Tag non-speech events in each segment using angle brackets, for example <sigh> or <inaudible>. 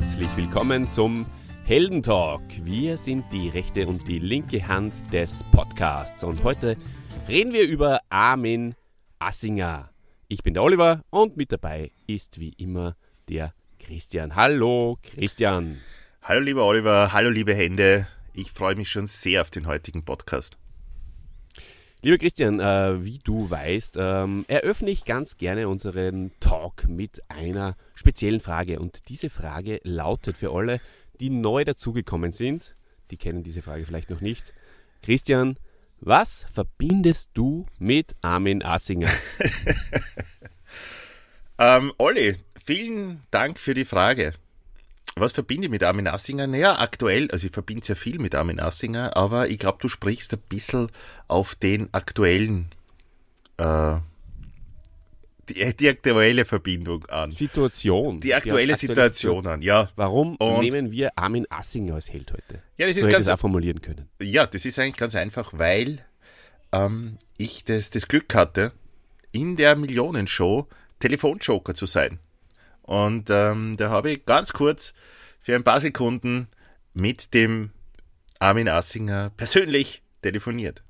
herzlich willkommen zum Heldentalk. Wir sind die rechte und die linke Hand des Podcasts und heute reden wir über Armin Assinger. Ich bin der Oliver und mit dabei ist wie immer der Christian. Hallo Christian. Hallo lieber Oliver, hallo liebe Hände. Ich freue mich schon sehr auf den heutigen Podcast. Lieber Christian, äh, wie du weißt, ähm, eröffne ich ganz gerne unseren Talk mit einer speziellen Frage. Und diese Frage lautet für alle, die neu dazugekommen sind, die kennen diese Frage vielleicht noch nicht. Christian, was verbindest du mit Armin Assinger? <laughs> ähm, Olli, vielen Dank für die Frage. Was verbinde ich mit Armin Assinger? Naja, aktuell, also ich verbinde sehr viel mit Armin Assinger, aber ich glaube, du sprichst ein bisschen auf den aktuellen, äh, die, die, aktuelle Verbindung an. Situation. Die aktuelle, die Situation an, ja. Warum Und nehmen wir Armin Assinger als Held heute? Ja, das ist so ganz, das auch formulieren können. Ja, das ist eigentlich ganz einfach, weil ähm, ich das, das Glück hatte, in der Millionenshow Telefonjoker zu sein. Und ähm, da habe ich ganz kurz für ein paar Sekunden mit dem Armin Assinger persönlich telefoniert.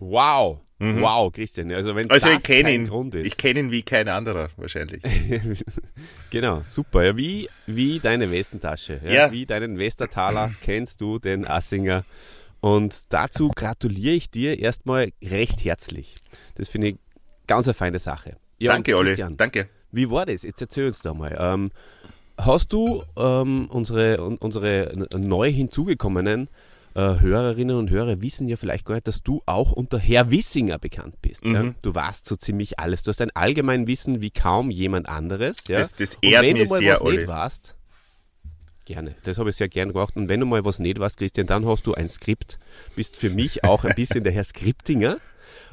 Wow. Mhm. Wow, Christian. Also, wenn also ich kenne ihn. Grund ist. Ich kenne ihn wie kein anderer wahrscheinlich. <laughs> genau, super. Ja, wie, wie deine Westentasche. Ja, ja. Wie deinen Westertaler kennst du den Assinger. Und dazu gratuliere ich dir erstmal recht herzlich. Das finde ich ganz eine feine Sache. Ja, Danke, Olli. Danke. Wie war das? Jetzt erzähl uns da mal. Ähm, hast du ähm, unsere, unsere neu hinzugekommenen äh, Hörerinnen und Hörer wissen ja vielleicht gar nicht, dass du auch unter Herr Wissinger bekannt bist. Mhm. Ja? Du warst so ziemlich alles. Du hast ein Allgemeinwissen wie kaum jemand anderes. Ja? Das, das ehrt und wenn du mal sehr, was Olli. nicht warst, Gerne, das habe ich sehr gern gemacht. Und wenn du mal was nicht warst, Christian, dann hast du ein Skript. Bist für mich auch ein bisschen der Herr Skriptinger.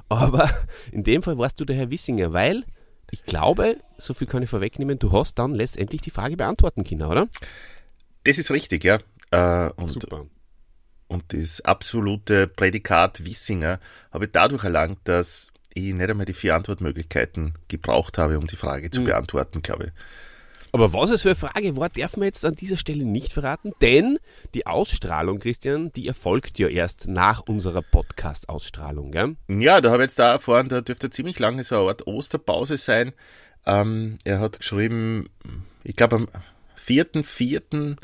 Aber in dem Fall warst du der Herr Wissinger, weil ich glaube, so viel kann ich vorwegnehmen, du hast dann letztendlich die Frage beantworten können, oder? Das ist richtig, ja. Äh, und, Super. Und das absolute Prädikat Wissinger habe ich dadurch erlangt, dass ich nicht einmal die vier Antwortmöglichkeiten gebraucht habe, um die Frage zu mhm. beantworten, glaube ich. Aber was es für eine Frage war, darf man jetzt an dieser Stelle nicht verraten, denn die Ausstrahlung, Christian, die erfolgt ja erst nach unserer Podcast-Ausstrahlung, gell? Ja, da habe ich jetzt da erfahren, da dürfte ziemlich lange so eine Art Osterpause sein. Ähm, er hat geschrieben, ich glaube am 4.4.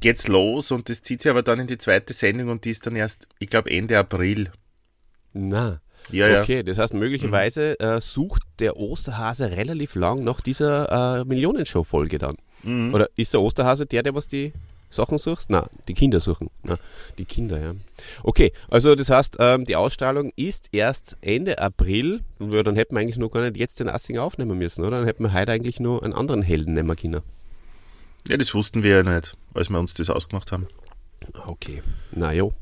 geht's los und das zieht sich aber dann in die zweite Sendung und die ist dann erst, ich glaube, Ende April. Na, ja, okay, das heißt, möglicherweise mhm. äh, sucht der Osterhase relativ lang nach dieser äh, Millionenshow-Folge dann. Mhm. Oder ist der Osterhase der, der was die Sachen sucht? Na, die Kinder suchen. Na, die Kinder, ja. Okay, also das heißt, ähm, die Ausstrahlung ist erst Ende April. Und dann hätten wir eigentlich noch gar nicht jetzt den Assing aufnehmen müssen, oder? Dann hätten wir heute eigentlich nur einen anderen Helden nehmen können. Ja, das wussten wir ja nicht, als wir uns das ausgemacht haben. Okay, na jo.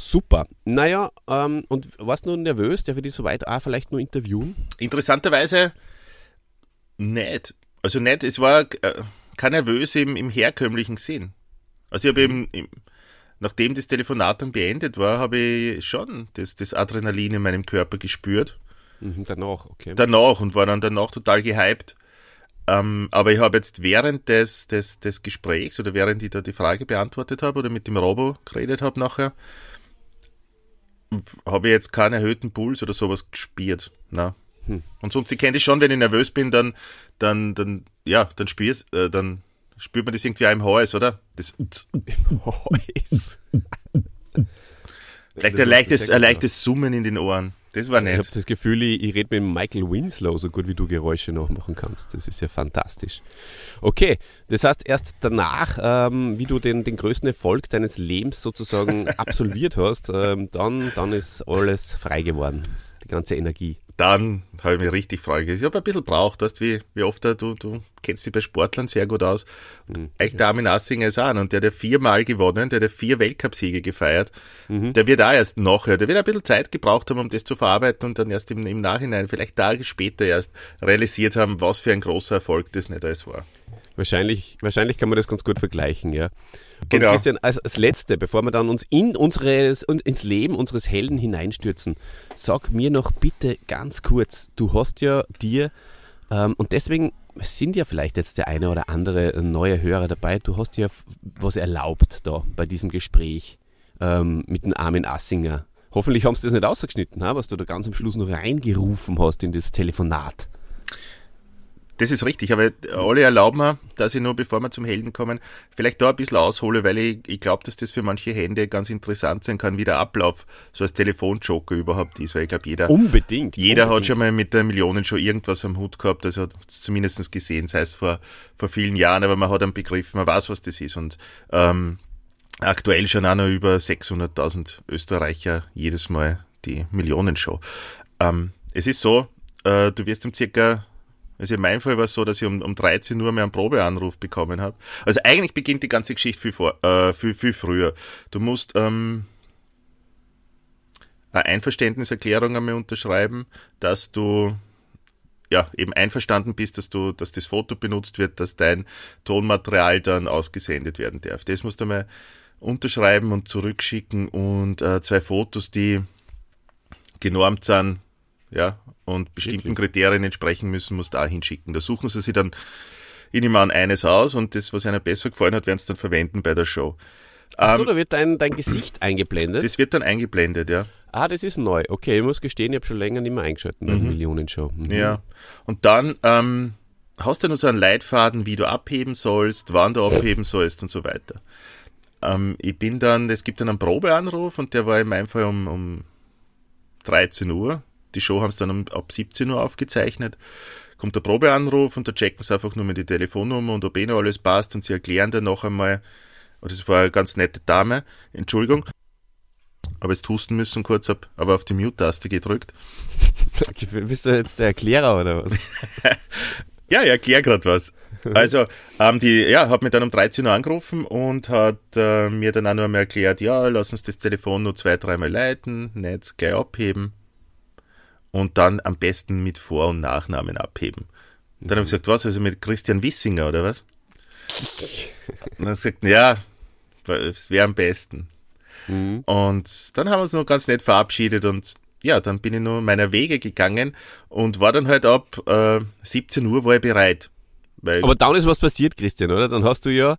Super. Naja, ähm, und warst du nervös, der für dich soweit auch vielleicht nur interviewen? Interessanterweise nicht. Also nicht, es war äh, kein nervös im, im herkömmlichen Sinn. Also ich habe eben, im, nachdem das Telefonat dann beendet war, habe ich schon das, das Adrenalin in meinem Körper gespürt. Mhm, danach, okay. Danach und war dann danach total gehypt. Ähm, aber ich habe jetzt während des, des, des Gesprächs oder während ich da die Frage beantwortet habe oder mit dem Robo geredet habe nachher, habe ich jetzt keinen erhöhten Puls oder sowas gespürt. Na. Hm. Und sonst, ich kenne das schon, wenn ich nervös bin, dann, dann, dann, ja, dann spür's, äh, dann spürt man das irgendwie auch im Hals, oder? Das Im Hals. Vielleicht ein leichtes, ein leichtes Summen in den Ohren. Das war nett. Ich habe das Gefühl, ich, ich rede mit Michael Winslow so gut, wie du Geräusche nachmachen kannst. Das ist ja fantastisch. Okay, das heißt, erst danach, ähm, wie du den, den größten Erfolg deines Lebens sozusagen <laughs> absolviert hast, ähm, dann, dann ist alles frei geworden, die ganze Energie dann habe ich mich richtig freuen. Ich habe ein bisschen braucht, weißt wie, wie oft du, du kennst dich bei Sportlern sehr gut aus. Mhm. Echt der Armin Assinger ist auch und der hat viermal gewonnen, der hat vier Weltcupsiege gefeiert. Mhm. Der wird auch erst nachher, der wird ein bisschen Zeit gebraucht haben, um das zu verarbeiten und dann erst im, im Nachhinein, vielleicht Tage später erst realisiert haben, was für ein großer Erfolg das nicht alles war. Wahrscheinlich, wahrscheinlich kann man das ganz gut vergleichen, ja. Genau. Und Christian, als, als Letzte, bevor wir dann uns in unseres, ins Leben unseres Helden hineinstürzen, sag mir noch bitte ganz kurz, du hast ja dir, ähm, und deswegen sind ja vielleicht jetzt der eine oder andere neue Hörer dabei, du hast ja was erlaubt da bei diesem Gespräch ähm, mit dem Armin Assinger. Hoffentlich haben sie das nicht ausgeschnitten, was du da ganz am Schluss noch reingerufen hast in das Telefonat. Das ist richtig, aber alle erlauben mir, dass ich nur, bevor wir zum Helden kommen, vielleicht da ein bisschen aushole, weil ich, ich glaube, dass das für manche Hände ganz interessant sein kann, wie der Ablauf so als Telefonjoker überhaupt ist, weil ich glaube, jeder, unbedingt, jeder unbedingt. hat schon mal mit der Millionen schon irgendwas am Hut gehabt, also hat zumindest gesehen, sei es vor, vor vielen Jahren, aber man hat einen Begriff, man weiß, was das ist und ähm, aktuell schon auch noch über 600.000 Österreicher jedes Mal die Millionenshow. Ähm, es ist so, äh, du wirst um circa also in meinem Fall war es so, dass ich um, um 13 Uhr mehr einen Probeanruf bekommen habe. Also eigentlich beginnt die ganze Geschichte viel, vor, äh, viel, viel früher. Du musst ähm, eine Einverständniserklärung einmal unterschreiben, dass du ja, eben einverstanden bist, dass du, dass das Foto benutzt wird, dass dein Tonmaterial dann ausgesendet werden darf. Das musst du mal unterschreiben und zurückschicken und äh, zwei Fotos, die genormt sind, ja, und bestimmten Wirklich? Kriterien entsprechen müssen, muss da hinschicken. Da suchen sie sich dann, ich nehme an, eines aus und das, was ihnen besser gefallen hat, werden sie dann verwenden bei der Show. Achso, ähm, da wird dein, dein Gesicht <clears throat> eingeblendet? Das wird dann eingeblendet, ja. Ah, das ist neu. Okay, ich muss gestehen, ich habe schon länger nicht mehr eingeschaltet bei mhm. Millionenshow. Mhm. Ja, und dann ähm, hast du noch so einen Leitfaden, wie du abheben sollst, wann du abheben sollst und so weiter. Ähm, ich bin dann, es gibt dann einen Probeanruf und der war in meinem Fall um, um 13 Uhr. Die Show haben sie dann ab 17 Uhr aufgezeichnet. Kommt der Probeanruf und da checken sie einfach nur mal die Telefonnummer und ob eh noch alles passt und sie erklären dann noch einmal, oh, das war eine ganz nette Dame, Entschuldigung, aber jetzt husten müssen kurz, ab, aber auf die Mute-Taste gedrückt. Bist du jetzt der Erklärer oder was? <laughs> ja, ich erkläre gerade was. Also, ähm, die, ja, hat mich dann um 13 Uhr angerufen und hat äh, mir dann auch noch einmal erklärt, ja, lass uns das Telefon nur zwei, dreimal leiten, nicht gleich abheben und dann am besten mit Vor- und Nachnamen abheben. Und dann mhm. habe ich gesagt, was, also mit Christian Wissinger oder was? <laughs> Und dann sagt ja, es wäre am besten. Mhm. Und dann haben wir uns noch ganz nett verabschiedet und ja, dann bin ich nur meiner Wege gegangen und war dann halt ab äh, 17 Uhr war ich bereit. Aber dann ist was passiert, Christian, oder? Dann hast du ja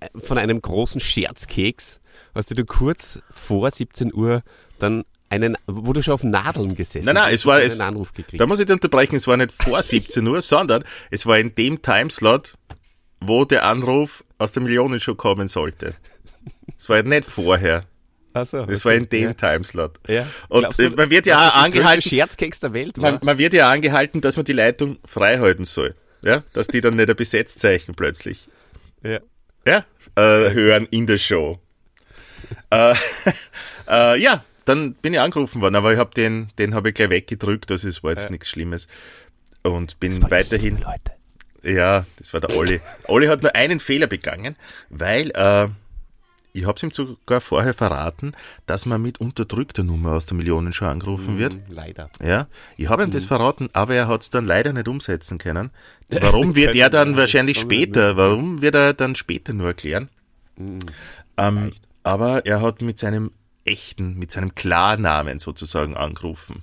äh, von einem großen Scherzkeks, hast du kurz vor 17 Uhr dann einen, wo du schon auf Nadeln gesessen Nein, nein, es war, es, Anruf gekriegt. da muss ich dir unterbrechen, es war nicht vor <laughs> 17 Uhr, sondern es war in dem Timeslot, wo der Anruf aus der Millionenshow kommen sollte. Es war nicht vorher. Ach so, das okay. war in dem ja. Timeslot. Ja. Und du, man wird ja angehalten. Scherzkeks der Welt. Man, man, wird ja angehalten, dass man die Leitung frei halten soll. Ja, dass die dann nicht ein Besetzzeichen plötzlich. Ja. Ja, äh, hören in der Show. äh, <laughs> äh, ja, dann bin ich angerufen worden, aber ich habe den, den habe ich gleich weggedrückt, also es war jetzt ja. nichts Schlimmes. Und bin weiterhin. Leute. Ja, das war der Olli. <laughs> Olli hat nur einen Fehler begangen, weil äh, ich habe es ihm sogar vorher verraten, dass man mit unterdrückter Nummer aus der Millionenshow angerufen mm, wird. Leider. Ja, ich habe ihm das verraten, aber er hat es dann leider nicht umsetzen können. <laughs> Warum wird er dann wahrscheinlich später, warum wird er dann später nur erklären? Mm, ähm, aber er hat mit seinem echten, mit seinem Klarnamen sozusagen angerufen.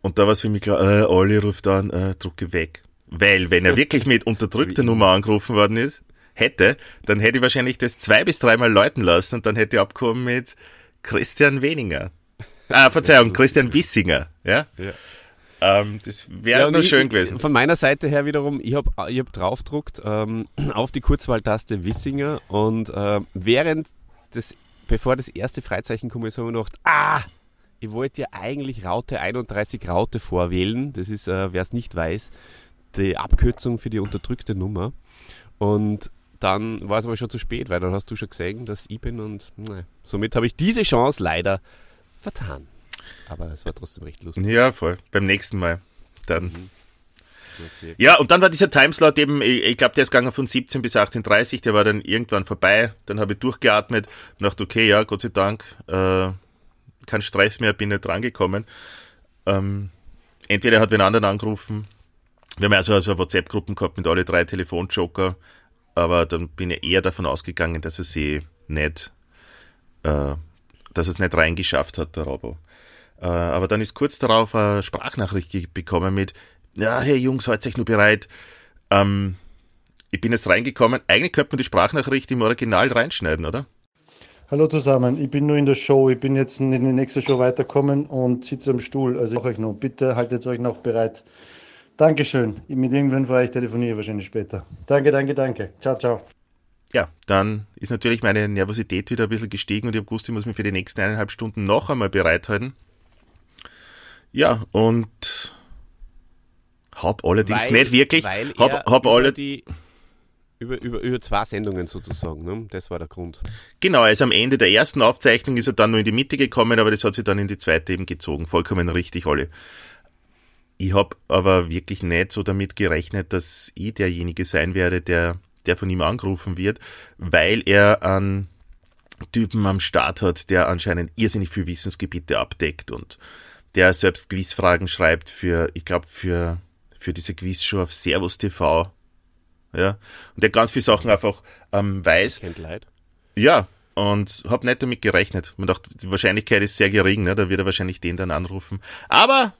Und da war es für mich klar, äh, Olli ruft an, äh, drucke weg. Weil, wenn er <laughs> wirklich mit unterdrückter Nummer angerufen worden ist, hätte, dann hätte ich wahrscheinlich das zwei bis dreimal läuten lassen und dann hätte ich abgekommen mit Christian Weninger. Ah, <laughs> Verzeihung, Christian Wissinger, ja? ja. Ähm, das wäre ja, nur ich, schön gewesen. Von meiner Seite her wiederum, ich habe ich hab draufgedruckt ähm, <clears throat> auf die Kurzwahltaste Wissinger und äh, während des bevor das erste Freizeichen kam, habe ich mir gedacht, ah, ich wollte ja eigentlich Raute 31 Raute vorwählen. Das ist, äh, wer es nicht weiß, die Abkürzung für die unterdrückte Nummer. Und dann war es aber schon zu spät, weil dann hast du schon gesehen, dass ich bin und ne, somit habe ich diese Chance leider vertan. Aber es war trotzdem recht lustig. Ja, voll. Beim nächsten Mal. Dann. Mhm. Ja, und dann war dieser Timeslot eben, ich, ich glaube, der ist gegangen von 17 bis 18.30 der war dann irgendwann vorbei. Dann habe ich durchgeatmet und dachte, okay, ja, Gott sei Dank, äh, kein Stress mehr, bin nicht drangekommen. Ähm, entweder hat wen anderen angerufen, wir haben also, also WhatsApp-Gruppen gehabt mit alle drei Telefonjoker. aber dann bin ich eher davon ausgegangen, dass er sie nicht, äh, dass es nicht reingeschafft hat, der Robo. Äh, aber dann ist kurz darauf eine Sprachnachricht bekommen mit, ja, hey Jungs, heute euch nur bereit. Ähm, ich bin jetzt reingekommen. Eigentlich könnte man die Sprachnachricht im Original reinschneiden, oder? Hallo zusammen, ich bin nur in der Show. Ich bin jetzt in die nächste Show weiterkommen und sitze am Stuhl. Also ich euch noch. Bitte haltet euch noch bereit. Dankeschön. Mit irgendwann von euch telefoniere ich wahrscheinlich später. Danke, danke, danke. Ciao, ciao. Ja, dann ist natürlich meine Nervosität wieder ein bisschen gestiegen und ich habe gewusst, ich muss mich für die nächsten eineinhalb Stunden noch einmal bereithalten. Ja, und hab allerdings weil, nicht wirklich, hab, hab alle die über, über, über zwei Sendungen sozusagen, ne? das war der Grund. Genau, also am Ende der ersten Aufzeichnung ist er dann nur in die Mitte gekommen, aber das hat sich dann in die zweite eben gezogen. Vollkommen richtig, alle. Ich habe aber wirklich nicht so damit gerechnet, dass ich derjenige sein werde, der, der von ihm angerufen wird, weil er einen Typen am Start hat, der anscheinend irrsinnig viel Wissensgebiete abdeckt und der selbst Quizfragen schreibt für, ich glaube, für, für diese Quizshow auf Servus TV ja. Und der ganz viele Sachen einfach ähm, weiß. Kennt Leid. Ja, und habe nicht damit gerechnet. Man dachte, die Wahrscheinlichkeit ist sehr gering, ne? da wird er wahrscheinlich den dann anrufen. Aber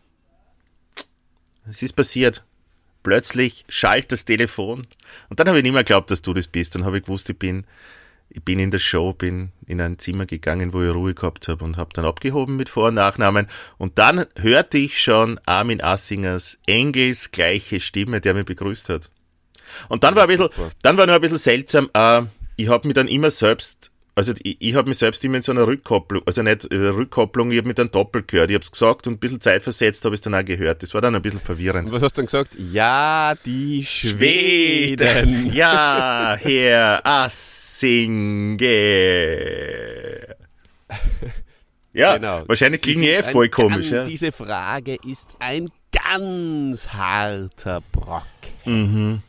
es ist passiert. Plötzlich schallt das Telefon und dann habe ich nicht mehr geglaubt, dass du das bist. Dann habe ich gewusst, ich bin, ich bin in der Show, bin in ein Zimmer gegangen, wo ich Ruhe gehabt habe und habe dann abgehoben mit Vor- und Nachnamen. Und dann hörte ich schon Armin Assingers Engels gleiche Stimme, der mich begrüßt hat. Und dann war ein bisschen, dann war noch ein bisschen seltsam, äh, ich habe mich dann immer selbst, also ich, ich habe mich selbst immer in so einer Rückkopplung, also nicht äh, Rückkopplung, ich habe mit einem Doppel gehört, ich habe es gesagt und ein bisschen Zeit versetzt habe ich es dann auch gehört. Das war dann ein bisschen verwirrend. Und was hast du dann gesagt? Ja, die Schweden. Schweden. <laughs> Ja, Herr Assinge. Ja, genau. wahrscheinlich klingen eh voll komisch. ja. Diese Frage ist ein ganz harter Brock. Mhm.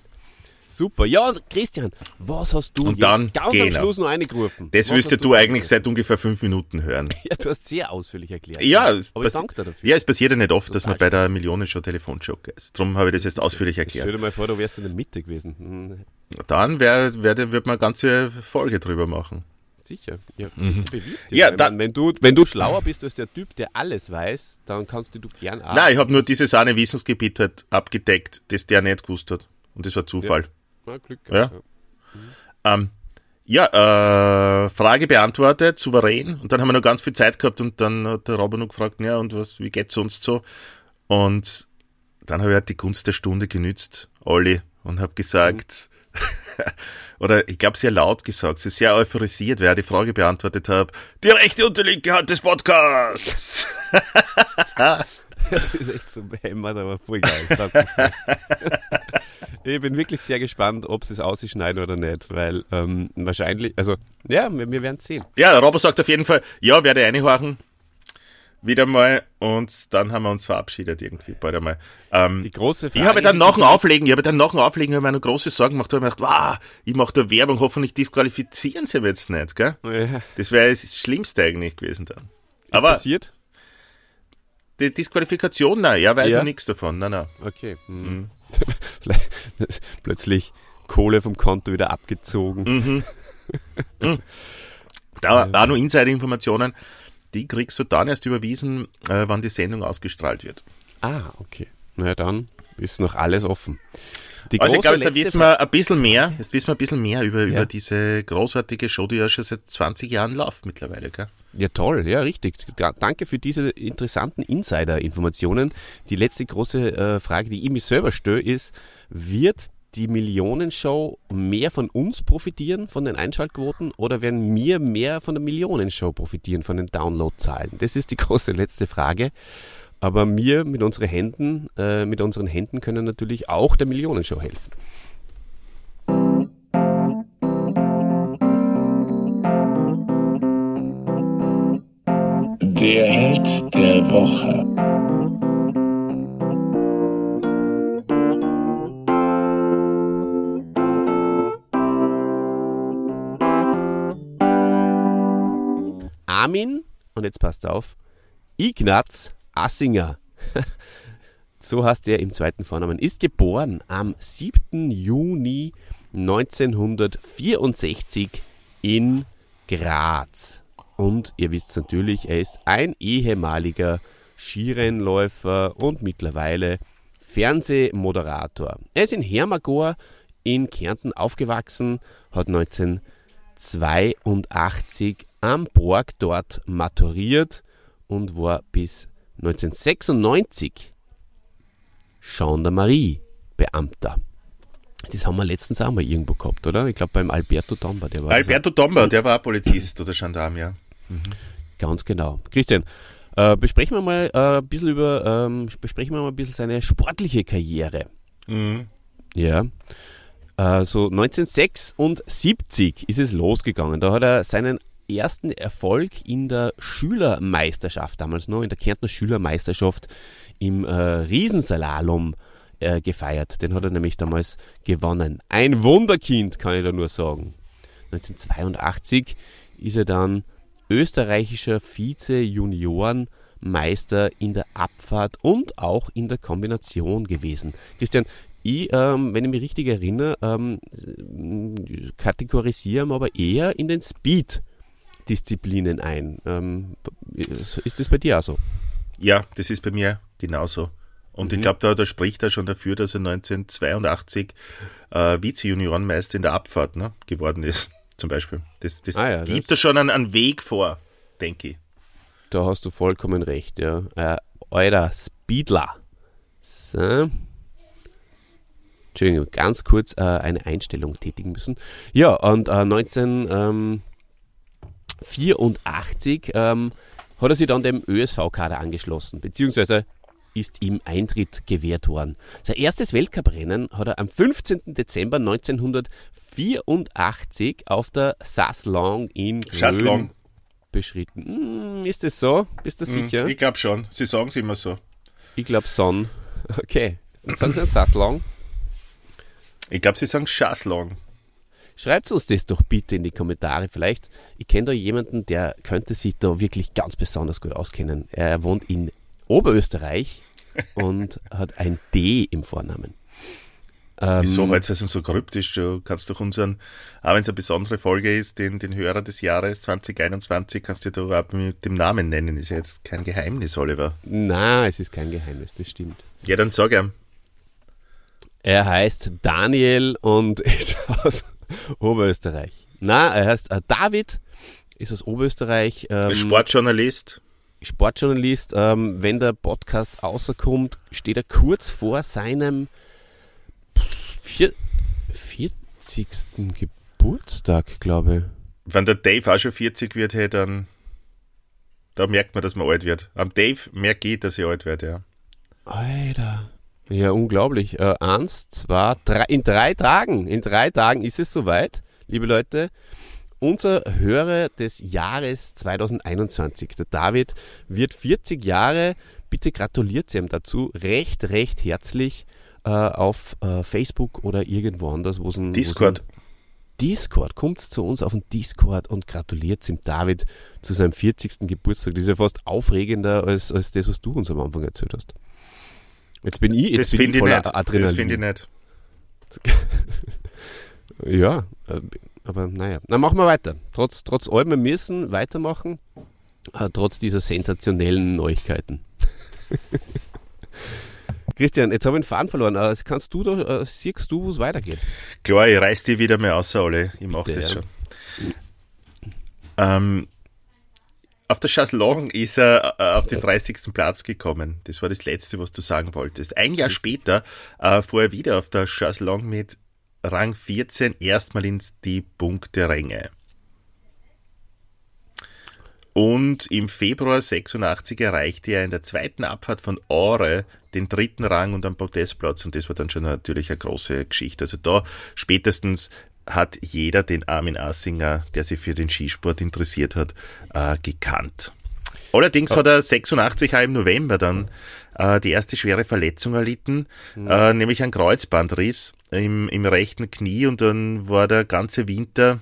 Super. Ja, Christian, was hast du und dann, ganz genau. am Schluss noch eingerufen? Das was wirst du eigentlich seit ungefähr fünf Minuten hören. <laughs> Ja, du hast sehr ausführlich erklärt. Ja, aber ich danke dir dafür. Ja, es passiert ja nicht oft, dass man bei der Millionenshow Telefonshow ist. Darum habe ich das jetzt ausführlich erklärt. Stell dir mal vor, du wärst in der Mitte gewesen. Hm. Dann wär, wär, wird man eine ganze Folge drüber machen. Sicher. Ja, mhm. ja dann, wenn, du, wenn du schlauer bist als der Typ, der alles weiß, dann kannst du gern auch. Nein, ich habe nur dieses eine Wissensgebiet halt abgedeckt, das der nicht gewusst hat. Und das war Zufall. Ja. Na, Glück gehabt, ja. Ja, ähm, ja äh, Frage beantwortet, souverän. Und dann haben wir noch ganz viel Zeit gehabt und dann hat der Robert noch gefragt, ja, und was, wie geht's sonst so? Und dann habe ich halt die Gunst der Stunde genützt, Olli, und habe gesagt, mhm. <laughs> oder ich glaube sehr laut gesagt, sie ist sehr euphorisiert, wer die Frage beantwortet hat, die rechte und die linke Hand des Podcasts. <laughs> <laughs> das ist echt so behämmert, aber voll geil. <laughs> Ich bin wirklich sehr gespannt, ob sie es ausschneiden oder nicht, weil ähm, wahrscheinlich, also ja, wir, wir werden sehen. Ja, der Robert sagt auf jeden Fall, ja, werde reinhorchen. Wieder mal und dann haben wir uns verabschiedet irgendwie bald einmal. Ähm, die große Frage. Ich habe dann nach dem Auflegen, ich habe dann nach dem Auflegen habe mir eine große Sorgen gemacht, habe mir gedacht, wow, ich mache da Werbung, hoffentlich disqualifizieren sie mich jetzt nicht, gell? Ja. Das wäre das Schlimmste eigentlich gewesen dann. Ist Aber passiert? Die Disqualifikation, nein, ja, weiß ja. nichts davon, nein, nein. Okay. Hm. Mhm. <laughs> Plötzlich Kohle vom Konto wieder abgezogen. Mhm. <laughs> mhm. Da auch noch Insider-Informationen, die kriegst du dann erst überwiesen, äh, wann die Sendung ausgestrahlt wird. Ah, okay. Na ja, dann ist noch alles offen. Die also ich glaube, da wissen wir ein bisschen mehr, jetzt wissen wir ein bisschen mehr über, ja. über diese großartige Show, die ja schon seit 20 Jahren läuft mittlerweile, gell? Ja, toll, ja, richtig. Danke für diese interessanten Insider-Informationen. Die letzte große äh, Frage, die ich mir selber stelle, ist, wird die Millionenshow mehr von uns profitieren, von den Einschaltquoten, oder werden wir mehr von der Millionenshow profitieren, von den Downloadzahlen? Das ist die <laughs> große letzte Frage. Aber wir mit unseren Händen, äh, mit unseren Händen können natürlich auch der Millionenshow helfen. Der Held der Woche. Armin, und jetzt passt auf, Ignaz Assinger. <laughs> so heißt er im zweiten Vornamen. Ist geboren am 7. Juni 1964 in Graz. Und ihr wisst natürlich, er ist ein ehemaliger Skirennläufer und mittlerweile Fernsehmoderator. Er ist in Hermagor in Kärnten aufgewachsen, hat 1982 am Borg dort maturiert und war bis 1996 Gendarmerie Beamter. Das haben wir letztens auch mal irgendwo gehabt, oder? Ich glaube beim Alberto Tomba, der war. Alberto Tomba, der war Polizist oder Gendarm, ja. Mhm. Ganz genau. Christian, äh, besprechen wir mal äh, ein bisschen über, ähm, besprechen wir mal ein bisschen seine sportliche Karriere. Mhm. Ja. Äh, so 1976 ist es losgegangen. Da hat er seinen ersten Erfolg in der Schülermeisterschaft, damals noch in der Kärntner Schülermeisterschaft im äh, Riesenslalom äh, gefeiert. Den hat er nämlich damals gewonnen. Ein Wunderkind, kann ich da nur sagen. 1982 ist er dann österreichischer Vize-Juniorenmeister in der Abfahrt und auch in der Kombination gewesen. Christian, ich, ähm, wenn ich mich richtig erinnere, ähm, kategorisiere aber eher in den Speed-Disziplinen ein. Ähm, ist das bei dir auch so? Ja, das ist bei mir genauso. Und mhm. ich glaube, da, da spricht er schon dafür, dass er 1982 äh, Vize-Juniorenmeister in der Abfahrt ne, geworden ist, <laughs> zum Beispiel. Das, das ah, ja, gibt da schon einen, einen, Weg vor, denke ich. Da hast du vollkommen recht, ja. Äh, Euer Speedler. So. Entschuldigung, ganz kurz äh, eine Einstellung tätigen müssen. Ja, und äh, 1984 ähm, hat er sich dann dem ÖSV-Kader angeschlossen, beziehungsweise ist ihm Eintritt gewährt worden. Sein erstes Weltcuprennen hat er am 15. Dezember 1984 auf der Saslong in Grön beschritten. Hm, ist das so? Bist du hm, sicher? Ich glaube schon. Sie sagen es immer so. Ich glaube Son. <laughs> Okay. Dann sagen Sie Saslong. Ich glaube, Sie sagen Chaslong. Schreibt uns das doch bitte in die Kommentare. Vielleicht, ich kenne da jemanden, der könnte sich da wirklich ganz besonders gut auskennen. Er wohnt in Oberösterreich <laughs> und hat ein D im Vornamen. Ähm, Wieso heute ist es so kryptisch? Du kannst doch unseren, auch wenn es eine besondere Folge ist, den, den Hörer des Jahres 2021, kannst du doch auch mit dem Namen nennen. Ist ja jetzt kein Geheimnis, Oliver. Na, es ist kein Geheimnis, das stimmt. Ja, dann sag ihm. Er heißt Daniel und <laughs> ist aus <laughs> Oberösterreich. Na, er heißt äh, David, ist aus Oberösterreich. Ähm, Sportjournalist. Sportjournalist, ähm, wenn der Podcast außerkommt, steht er kurz vor seinem vier, 40. Geburtstag, glaube ich. Wenn der Dave auch schon 40 wird, hey, dann da merkt man, dass man alt wird. Am Dave merke ich, dass ich alt werde, ja. Alter. Ja, unglaublich. Äh, eins, zwei, drei, in drei Tagen. In drei Tagen ist es soweit, liebe Leute unser Hörer des Jahres 2021. Der David wird 40 Jahre. Bitte gratuliert ihm dazu recht, recht herzlich äh, auf äh, Facebook oder irgendwo anders, wo es ein Discord. Discord, kommt zu uns auf den Discord und gratuliert dem David zu seinem 40. Geburtstag. Das ist ja fast aufregender als, als das, was du uns am Anfang erzählt hast. Jetzt bin ich, jetzt das bin ich voller Adrenalin. Das finde ich nicht. ja, äh, aber naja, dann machen wir weiter. Trotz, trotz allem, wir müssen weitermachen, äh, trotz dieser sensationellen Neuigkeiten. <laughs> Christian, jetzt habe ich den Faden verloren. Äh, kannst du da, äh, siehst du, wo es weitergeht? Klar, ich reiß die wieder mal aus, alle. Ich mache das schon. Ähm, auf der Chasselong ist er äh, auf den 30. Platz gekommen. Das war das Letzte, was du sagen wolltest. Ein Jahr später äh, fuhr er wieder auf der Chasselong mit Rang 14 erstmal ins die Punkteränge. Und im Februar 86 erreichte er in der zweiten Abfahrt von Ore den dritten Rang und am Podestplatz. Und das war dann schon natürlich eine große Geschichte. Also da spätestens hat jeder den Armin Assinger, der sich für den Skisport interessiert hat, äh, gekannt. Allerdings hat er 86 auch im November dann äh, die erste schwere Verletzung erlitten, mhm. äh, nämlich ein Kreuzbandriss im, im rechten Knie und dann war der ganze Winter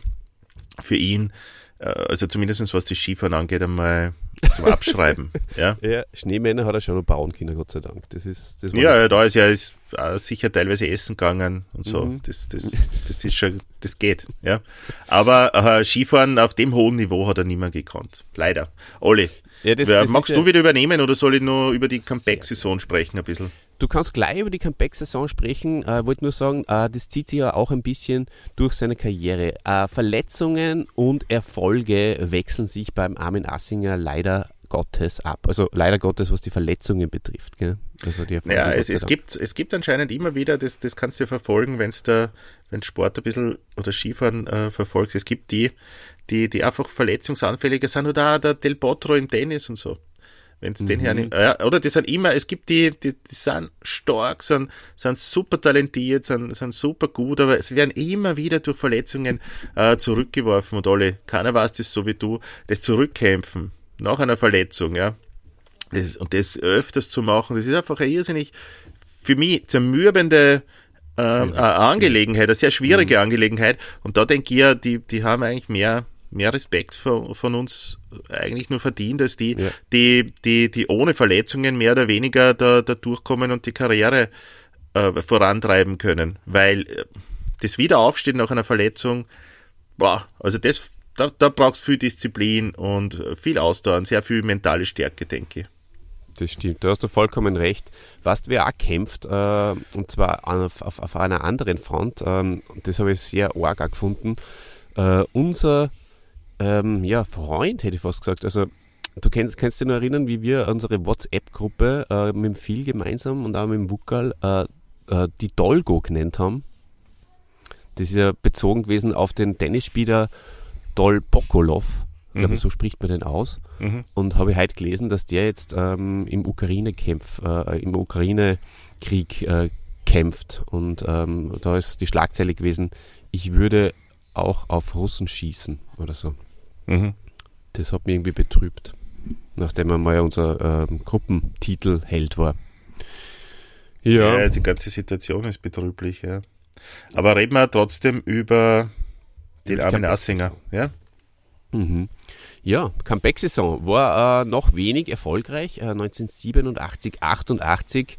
für ihn, äh, also zumindest was das Skifahren angeht, einmal zum Abschreiben. <laughs> ja. ja, Schneemänner hat er schon noch bauen können, Gott sei Dank. Das ist, das ja, ja, da ist ja ist, äh, sicher teilweise essen gegangen und so. Mhm. Das, das, das ist schon, das geht. Ja. Aber äh, Skifahren auf dem hohen Niveau hat er niemand gekonnt. Leider. Olli, ja, das, das magst du ja wieder übernehmen oder soll ich nur über die Comeback-Saison sprechen ein bisschen? Du kannst gleich über die Comeback-Saison sprechen. Ich äh, wollte nur sagen, äh, das zieht sich ja auch ein bisschen durch seine Karriere. Äh, Verletzungen und Erfolge wechseln sich beim Armin Assinger leider Gottes ab. Also leider Gottes, was die Verletzungen betrifft. Gell? Also die ja, es, es, gibt, es gibt anscheinend immer wieder, das, das kannst du verfolgen, wenn da, wenn Sport ein bisschen oder Skifahren äh, verfolgst. Es gibt die, die, die einfach verletzungsanfälliger sind oder auch der Del Potro im Tennis und so. Wenn mhm. den hernimmt. Ja, oder die sind immer, es gibt die, die, die sind stark, sind, sind super talentiert, sind, sind super gut, aber es werden immer wieder durch Verletzungen äh, zurückgeworfen und alle, keiner weiß das so wie du, das Zurückkämpfen nach einer Verletzung, ja. Das, und das öfters zu machen, das ist einfach eine irrsinnig, für mich zermürbende äh, Angelegenheit, eine sehr schwierige mhm. Angelegenheit. Und da denke ich ja, die, die haben eigentlich mehr, mehr Respekt von, von uns eigentlich nur verdient, als die, ja. die, die, die ohne Verletzungen mehr oder weniger da, da durchkommen und die Karriere äh, vorantreiben können. Weil äh, das Wiederaufstehen nach einer Verletzung, boah, also das da, da brauchst du viel Disziplin und viel Ausdauer und sehr viel mentale Stärke, denke ich. Das stimmt, da hast du vollkommen recht. Was wer auch kämpft, äh, und zwar auf, auf, auf, einer anderen Front, ähm, das habe ich sehr arg gefunden, äh, unser ähm, ja, Freund, hätte ich fast gesagt, also du kennst, kannst dich noch erinnern, wie wir unsere WhatsApp-Gruppe äh, mit dem Phil gemeinsam und auch mit dem Wukal äh, äh, die Dolgo genannt haben. Das ist ja bezogen gewesen auf den Tennisspieler Dolbokolov. Ich glaube, mhm. so spricht man den aus. Mhm. Und habe ich heute gelesen, dass der jetzt ähm, im Ukraine-Kampf, äh, im Ukraine-Krieg äh, kämpft. Und ähm, da ist die Schlagzeile gewesen, ich würde auch auf Russen schießen oder so. Mhm. Das hat mich irgendwie betrübt, nachdem er mal unser ähm, Gruppentitelheld war. Ja. ja, die ganze Situation ist betrüblich, ja. Aber reden wir trotzdem über den Armin Assinger, ja? Mhm. Ja, Comeback-Saison war äh, noch wenig erfolgreich. Äh, 1987, 88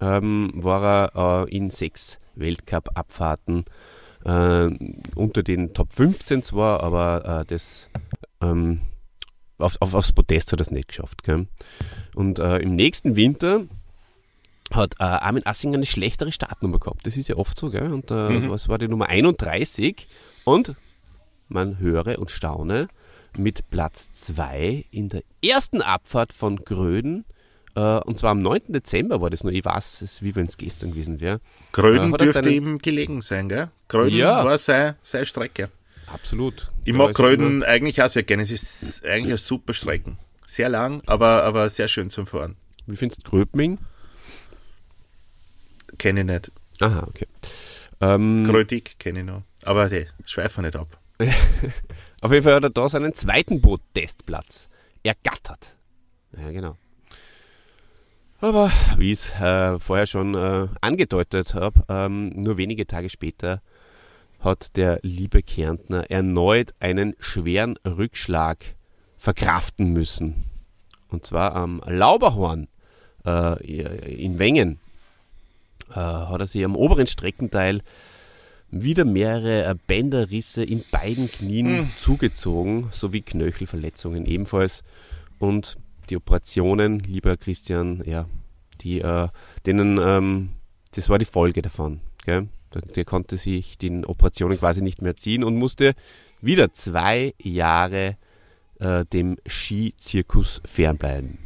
ähm, war er äh, in sechs Weltcup-Abfahrten unter den Top 15 zwar, aber äh, das ähm, auf, auf, aufs Podest hat er es nicht geschafft. Gell? Und äh, im nächsten Winter hat Armin Assinger eine schlechtere Startnummer gehabt. Das ist ja oft so, gell? Und mhm. was war die Nummer 31? Und man höre und staune, mit Platz 2 in der ersten Abfahrt von Gröden. Äh, und zwar am 9. Dezember war das nur. Ich weiß es, wie wenn es gestern gewesen wäre. Gröden äh, dürfte seinen, ihm gelegen sein, gell? Gröden ja, war seine, seine Strecke. Absolut. Ich mag Gröden eigentlich auch sehr gerne. Es ist eigentlich eine super Strecke. Sehr lang, aber, aber sehr schön zum Fahren. Wie findest du Gröbming? Kenne ich nicht. Aha, okay. Ähm, Grödig kenne ich noch. Aber die schweifen nicht ab. <laughs> Auf jeden Fall hat er da seinen zweiten Boot-Testplatz ergattert. Ja, genau. Aber wie ich es äh, vorher schon äh, angedeutet habe, ähm, nur wenige Tage später hat der liebe Kärntner erneut einen schweren Rückschlag verkraften müssen. Und zwar am Lauberhorn äh, in Wengen äh, hat er sich am oberen Streckenteil wieder mehrere äh, Bänderrisse in beiden Knien mhm. zugezogen, sowie Knöchelverletzungen ebenfalls. Und die Operationen, lieber Christian, ja, die, äh, denen, ähm, das war die Folge davon. Gell? Der, konnte sich den Operationen quasi nicht mehr ziehen und musste wieder zwei Jahre äh, dem Skizirkus fernbleiben.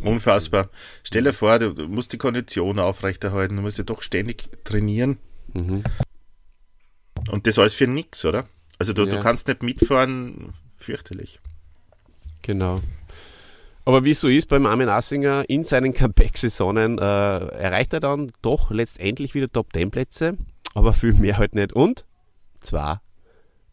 Unfassbar. Stell dir vor, du musst die Kondition aufrechterhalten, du musst ja doch ständig trainieren. Mhm. Und das alles für nichts, oder? Also du, ja. du kannst nicht mitfahren, fürchterlich. Genau. Aber wie es so ist beim Armin Assinger, in seinen <laughs> Comeback-Saisonen äh, erreicht er dann doch letztendlich wieder Top-10-Plätze, aber viel mehr halt nicht. Und zwar